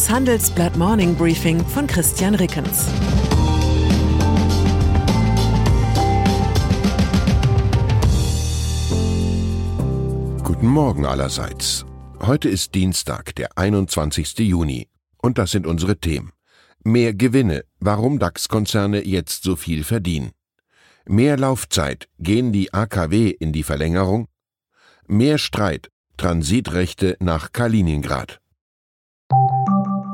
Das Handelsblatt Morning Briefing von Christian Rickens. Guten Morgen allerseits. Heute ist Dienstag, der 21. Juni. Und das sind unsere Themen. Mehr Gewinne, warum DAX-Konzerne jetzt so viel verdienen. Mehr Laufzeit, gehen die AKW in die Verlängerung? Mehr Streit, Transitrechte nach Kaliningrad.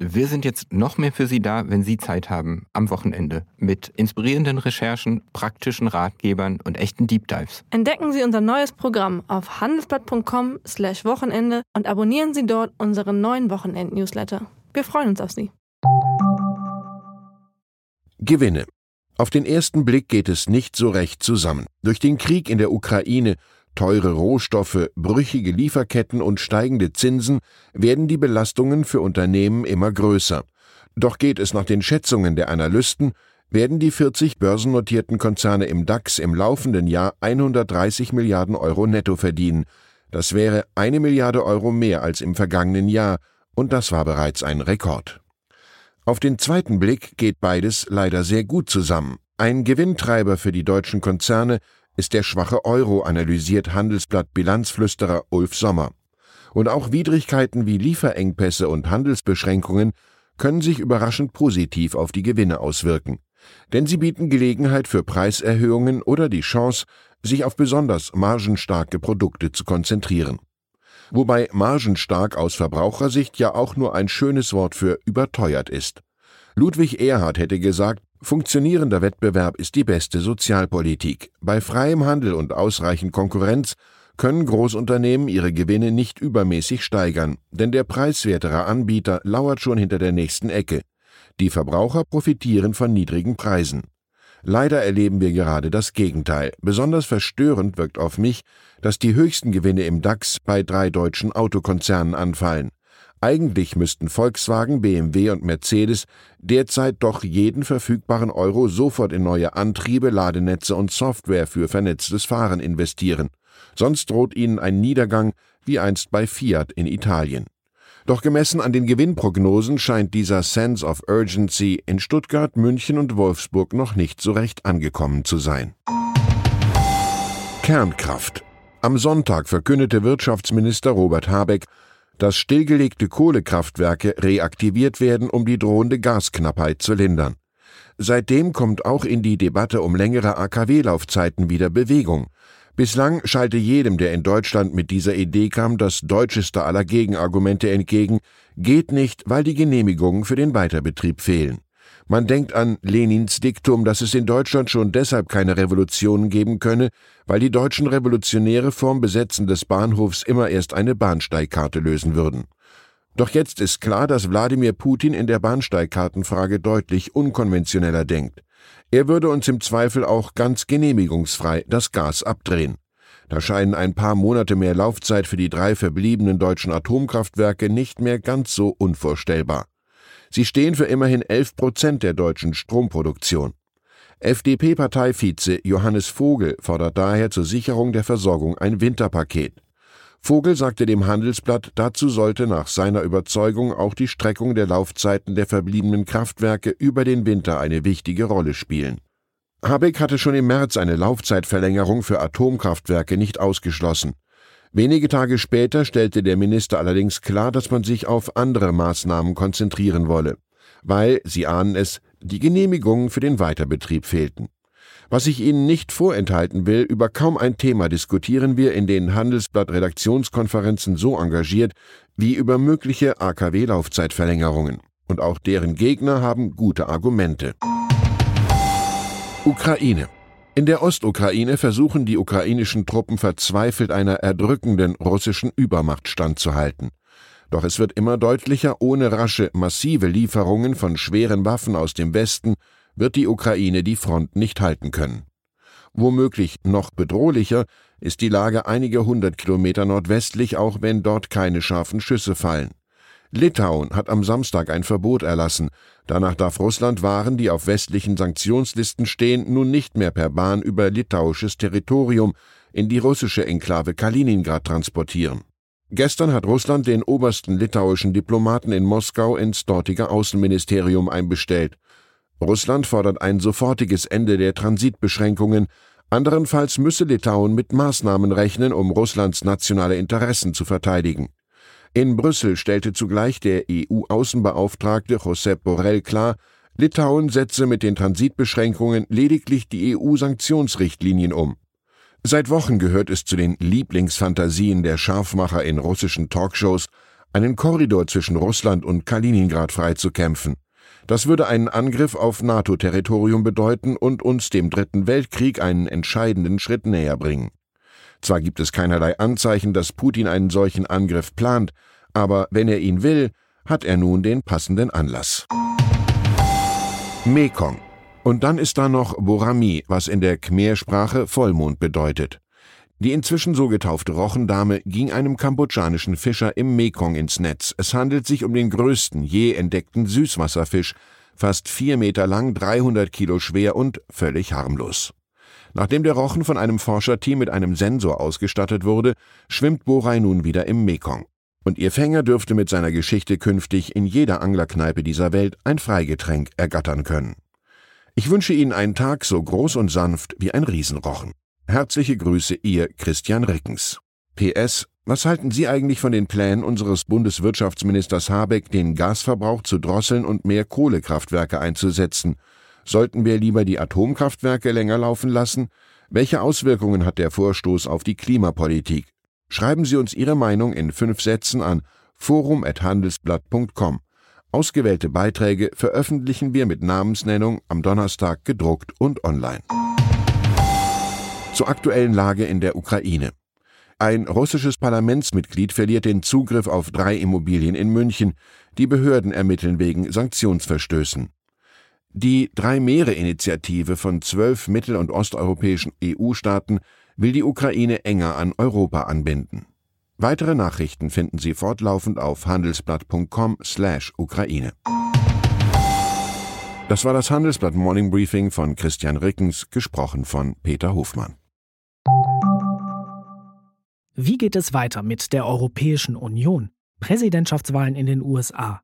Wir sind jetzt noch mehr für Sie da, wenn Sie Zeit haben, am Wochenende, mit inspirierenden Recherchen, praktischen Ratgebern und echten Deep Dives. Entdecken Sie unser neues Programm auf handelsblatt.com/slash Wochenende und abonnieren Sie dort unseren neuen Wochenend-Newsletter. Wir freuen uns auf Sie. Gewinne. Auf den ersten Blick geht es nicht so recht zusammen. Durch den Krieg in der Ukraine Teure Rohstoffe, brüchige Lieferketten und steigende Zinsen werden die Belastungen für Unternehmen immer größer. Doch geht es nach den Schätzungen der Analysten, werden die 40 börsennotierten Konzerne im DAX im laufenden Jahr 130 Milliarden Euro netto verdienen. Das wäre eine Milliarde Euro mehr als im vergangenen Jahr, und das war bereits ein Rekord. Auf den zweiten Blick geht beides leider sehr gut zusammen. Ein Gewinntreiber für die deutschen Konzerne ist der schwache Euro, analysiert Handelsblatt Bilanzflüsterer Ulf Sommer. Und auch Widrigkeiten wie Lieferengpässe und Handelsbeschränkungen können sich überraschend positiv auf die Gewinne auswirken. Denn sie bieten Gelegenheit für Preiserhöhungen oder die Chance, sich auf besonders margenstarke Produkte zu konzentrieren. Wobei margenstark aus Verbrauchersicht ja auch nur ein schönes Wort für überteuert ist. Ludwig Erhard hätte gesagt, Funktionierender Wettbewerb ist die beste Sozialpolitik. Bei freiem Handel und ausreichend Konkurrenz können Großunternehmen ihre Gewinne nicht übermäßig steigern, denn der preiswertere Anbieter lauert schon hinter der nächsten Ecke. Die Verbraucher profitieren von niedrigen Preisen. Leider erleben wir gerade das Gegenteil. Besonders verstörend wirkt auf mich, dass die höchsten Gewinne im DAX bei drei deutschen Autokonzernen anfallen. Eigentlich müssten Volkswagen, BMW und Mercedes derzeit doch jeden verfügbaren Euro sofort in neue Antriebe, Ladenetze und Software für vernetztes Fahren investieren. Sonst droht ihnen ein Niedergang wie einst bei Fiat in Italien. Doch gemessen an den Gewinnprognosen scheint dieser Sense of Urgency in Stuttgart, München und Wolfsburg noch nicht so recht angekommen zu sein. Kernkraft. Am Sonntag verkündete Wirtschaftsminister Robert Habeck, dass stillgelegte Kohlekraftwerke reaktiviert werden, um die drohende Gasknappheit zu lindern. Seitdem kommt auch in die Debatte um längere AKW-Laufzeiten wieder Bewegung. Bislang schalte jedem, der in Deutschland mit dieser Idee kam, das deutscheste aller Gegenargumente entgegen, geht nicht, weil die Genehmigungen für den Weiterbetrieb fehlen. Man denkt an Lenins Diktum, dass es in Deutschland schon deshalb keine Revolutionen geben könne, weil die deutschen Revolutionäre vorm Besetzen des Bahnhofs immer erst eine Bahnsteigkarte lösen würden. Doch jetzt ist klar, dass Wladimir Putin in der Bahnsteigkartenfrage deutlich unkonventioneller denkt. Er würde uns im Zweifel auch ganz genehmigungsfrei das Gas abdrehen. Da scheinen ein paar Monate mehr Laufzeit für die drei verbliebenen deutschen Atomkraftwerke nicht mehr ganz so unvorstellbar. Sie stehen für immerhin 11 Prozent der deutschen Stromproduktion. FDP-Parteivize Johannes Vogel fordert daher zur Sicherung der Versorgung ein Winterpaket. Vogel sagte dem Handelsblatt, dazu sollte nach seiner Überzeugung auch die Streckung der Laufzeiten der verbliebenen Kraftwerke über den Winter eine wichtige Rolle spielen. Habeck hatte schon im März eine Laufzeitverlängerung für Atomkraftwerke nicht ausgeschlossen. Wenige Tage später stellte der Minister allerdings klar, dass man sich auf andere Maßnahmen konzentrieren wolle, weil, Sie ahnen es, die Genehmigungen für den Weiterbetrieb fehlten. Was ich Ihnen nicht vorenthalten will, über kaum ein Thema diskutieren wir in den Handelsblatt-Redaktionskonferenzen so engagiert wie über mögliche AKW-Laufzeitverlängerungen. Und auch deren Gegner haben gute Argumente. Ukraine. In der Ostukraine versuchen die ukrainischen Truppen verzweifelt einer erdrückenden russischen Übermacht standzuhalten. Doch es wird immer deutlicher, ohne rasche, massive Lieferungen von schweren Waffen aus dem Westen wird die Ukraine die Front nicht halten können. Womöglich noch bedrohlicher ist die Lage einige hundert Kilometer nordwestlich, auch wenn dort keine scharfen Schüsse fallen. Litauen hat am Samstag ein Verbot erlassen. Danach darf Russland Waren, die auf westlichen Sanktionslisten stehen, nun nicht mehr per Bahn über litauisches Territorium in die russische Enklave Kaliningrad transportieren. Gestern hat Russland den obersten litauischen Diplomaten in Moskau ins dortige Außenministerium einbestellt. Russland fordert ein sofortiges Ende der Transitbeschränkungen, anderenfalls müsse Litauen mit Maßnahmen rechnen, um Russlands nationale Interessen zu verteidigen. In Brüssel stellte zugleich der EU-Außenbeauftragte Josep Borrell klar, Litauen setze mit den Transitbeschränkungen lediglich die EU-Sanktionsrichtlinien um. Seit Wochen gehört es zu den Lieblingsfantasien der Scharfmacher in russischen Talkshows, einen Korridor zwischen Russland und Kaliningrad freizukämpfen. Das würde einen Angriff auf NATO-Territorium bedeuten und uns dem Dritten Weltkrieg einen entscheidenden Schritt näher bringen. Zwar gibt es keinerlei Anzeichen, dass Putin einen solchen Angriff plant, aber wenn er ihn will, hat er nun den passenden Anlass. Mekong. Und dann ist da noch Borami, was in der Khmer-Sprache Vollmond bedeutet. Die inzwischen so getaufte Rochendame ging einem kambodschanischen Fischer im Mekong ins Netz. Es handelt sich um den größten je entdeckten Süßwasserfisch, fast vier Meter lang, 300 Kilo schwer und völlig harmlos. Nachdem der Rochen von einem Forscherteam mit einem Sensor ausgestattet wurde, schwimmt Borai nun wieder im Mekong. Und ihr Fänger dürfte mit seiner Geschichte künftig in jeder Anglerkneipe dieser Welt ein Freigetränk ergattern können. Ich wünsche Ihnen einen Tag so groß und sanft wie ein Riesenrochen. Herzliche Grüße, Ihr Christian Rickens. PS was halten Sie eigentlich von den Plänen unseres Bundeswirtschaftsministers Habeck, den Gasverbrauch zu drosseln und mehr Kohlekraftwerke einzusetzen? Sollten wir lieber die Atomkraftwerke länger laufen lassen? Welche Auswirkungen hat der Vorstoß auf die Klimapolitik? Schreiben Sie uns Ihre Meinung in fünf Sätzen an forum.handelsblatt.com. Ausgewählte Beiträge veröffentlichen wir mit Namensnennung am Donnerstag gedruckt und online. Zur aktuellen Lage in der Ukraine. Ein russisches Parlamentsmitglied verliert den Zugriff auf drei Immobilien in München. Die Behörden ermitteln wegen Sanktionsverstößen. Die Drei-Meere-Initiative von zwölf mittel- und osteuropäischen EU-Staaten will die Ukraine enger an Europa anbinden. Weitere Nachrichten finden Sie fortlaufend auf handelsblatt.com/ukraine. Das war das Handelsblatt Morning Briefing von Christian Rickens, gesprochen von Peter Hofmann. Wie geht es weiter mit der Europäischen Union? Präsidentschaftswahlen in den USA,